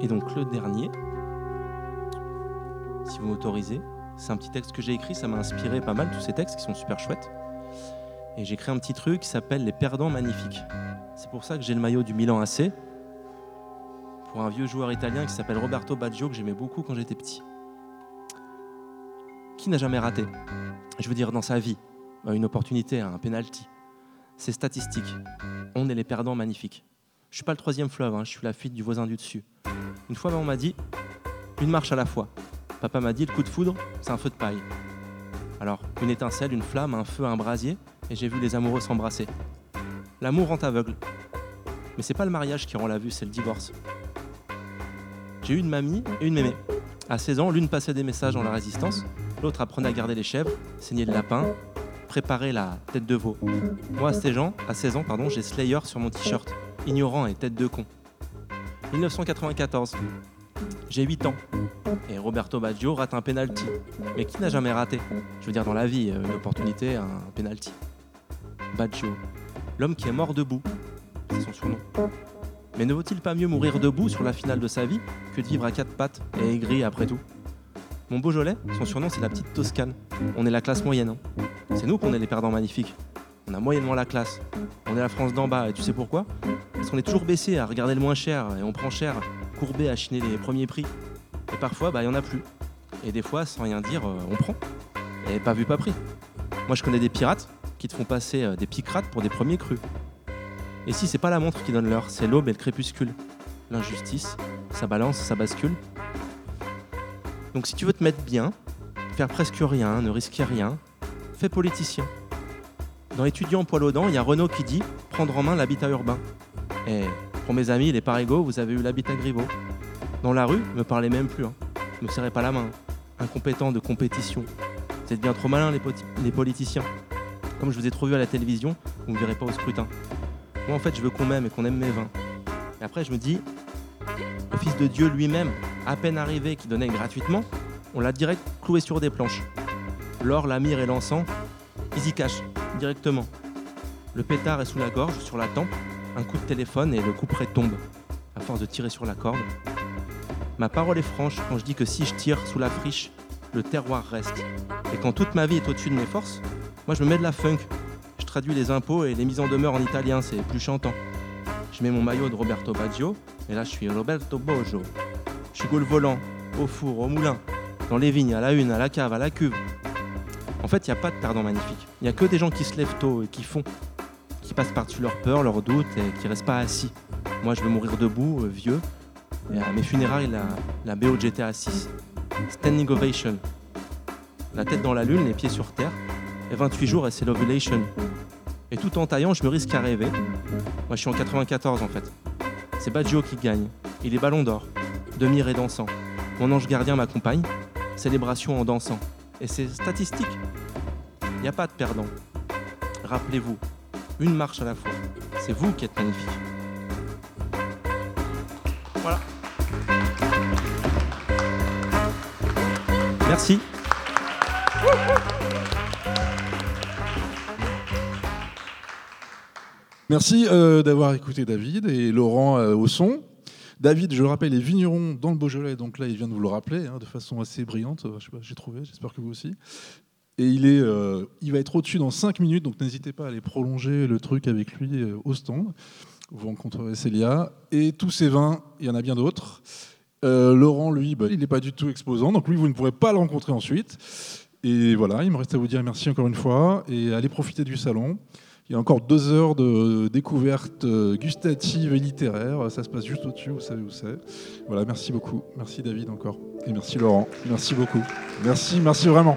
Et donc le dernier, si vous m'autorisez, c'est un petit texte que j'ai écrit, ça m'a inspiré pas mal tous ces textes qui sont super chouettes. Et j'ai créé un petit truc qui s'appelle Les Perdants Magnifiques. C'est pour ça que j'ai le maillot du Milan AC, pour un vieux joueur italien qui s'appelle Roberto Baggio, que j'aimais beaucoup quand j'étais petit. Qui n'a jamais raté? Je veux dire, dans sa vie, une opportunité, un penalty. C'est statistique. On est les perdants magnifiques. Je suis pas le troisième fleuve, hein, je suis la fuite du voisin du dessus. Une fois, on m'a dit une marche à la fois. Papa m'a dit le coup de foudre, c'est un feu de paille. Alors, une étincelle, une flamme, un feu, un brasier, et j'ai vu les amoureux s'embrasser. L'amour rend aveugle. Mais c'est pas le mariage qui rend la vue, c'est le divorce. J'ai eu une mamie et une mémé. À 16 ans, l'une passait des messages dans la résistance, l'autre apprenait à garder les chèvres, saigner le lapin, préparer la tête de veau. Moi, à 16 ans, à 16 ans pardon, j'ai Slayer sur mon t-shirt, ignorant et tête de con. 1994, j'ai 8 ans. Et Roberto Baggio rate un penalty. Mais qui n'a jamais raté? Je veux dire, dans la vie, une opportunité, un penalty. Baggio, l'homme qui est mort debout, c'est son surnom. Mais ne vaut-il pas mieux mourir debout sur la finale de sa vie que de vivre à quatre pattes et aigri après tout? Mon Beaujolais, son surnom c'est la petite Toscane. On est la classe moyenne. Hein. C'est nous qu'on est les perdants magnifiques. On a moyennement la classe. On est la France d'en bas et tu sais pourquoi? Parce qu'on est toujours baissé à regarder le moins cher et on prend cher, courbé à chiner les premiers prix. Et parfois, bah, il n'y en a plus. Et des fois, sans rien dire, euh, on prend. Et pas vu, pas pris. Moi, je connais des pirates qui te font passer euh, des picrates pour des premiers crus. Et si c'est pas la montre qui donne l'heure, c'est l'aube et le crépuscule. L'injustice, ça balance, ça bascule. Donc si tu veux te mettre bien, faire presque rien, ne risquer rien, fais politicien. Dans Étudiants poil aux dents, il y a Renault qui dit prendre en main l'habitat urbain. Et pour mes amis, les parégaux, vous avez eu l'habitat Griveaux. Dans la rue, me parlez même plus. Hein. Ne me serrez pas la main. Incompétent de compétition. Vous êtes bien trop malins, les, politiciens. Comme je vous ai trop vu à la télévision, vous ne me verrez pas au scrutin. Moi, en fait, je veux qu'on m'aime et qu'on aime mes vins. Et après, je me dis, le Fils de Dieu lui-même, à peine arrivé, qui donnait gratuitement, on l'a direct cloué sur des planches. L'or, la myrrhe et l'encens, ils y cachent, directement. Le pétard est sous la gorge, sur la tempe, un coup de téléphone et le coup près tombe, à force de tirer sur la corde. Ma parole est franche quand je dis que si je tire sous la friche, le terroir reste. Et quand toute ma vie est au-dessus de mes forces, moi je me mets de la funk. Je traduis les impôts et les mises en demeure en italien, c'est plus chantant. Je mets mon maillot de Roberto Baggio, et là je suis Roberto Boggio. Je suis le volant, au four, au moulin, dans les vignes, à la une, à la cave, à la cuve. En fait, il n'y a pas de perdant magnifique. Il n'y a que des gens qui se lèvent tôt et qui font, qui passent par-dessus leurs peurs, leurs doutes et qui restent pas assis. Moi, je veux mourir debout, euh, vieux, et à mes funérailles, la, la BO de GTA 6. Standing Ovation. La tête dans la lune, les pieds sur terre. Et 28 jours et c'est l'ovulation. Et tout en taillant, je me risque à rêver. Moi, je suis en 94 en fait. C'est Baggio qui gagne. Il est ballon d'or. Demi et dansant. Mon ange gardien m'accompagne. Célébration en dansant. Et c'est statistique. Il n'y a pas de perdant. Rappelez-vous, une marche à la fois. C'est vous qui êtes magnifique. Voilà. Merci. Merci euh, d'avoir écouté David et Laurent euh, au son. David, je le rappelle, est vigneron dans le Beaujolais, donc là, il vient de vous le rappeler hein, de façon assez brillante. Pas, j'ai trouvé, j'espère que vous aussi. Et il, est, euh, il va être au-dessus dans 5 minutes, donc n'hésitez pas à aller prolonger le truc avec lui au stand. Vous rencontrerez Célia. Et tous ces vins, il y en a bien d'autres. Euh, Laurent, lui, bah, il n'est pas du tout exposant, donc lui, vous ne pourrez pas le rencontrer ensuite. Et voilà, il me reste à vous dire merci encore une fois et allez profiter du salon. Il y a encore deux heures de découverte gustative et littéraire. Ça se passe juste au-dessus, vous savez où c'est. Voilà, merci beaucoup. Merci David encore. Et merci Laurent. Merci beaucoup. Merci, merci vraiment.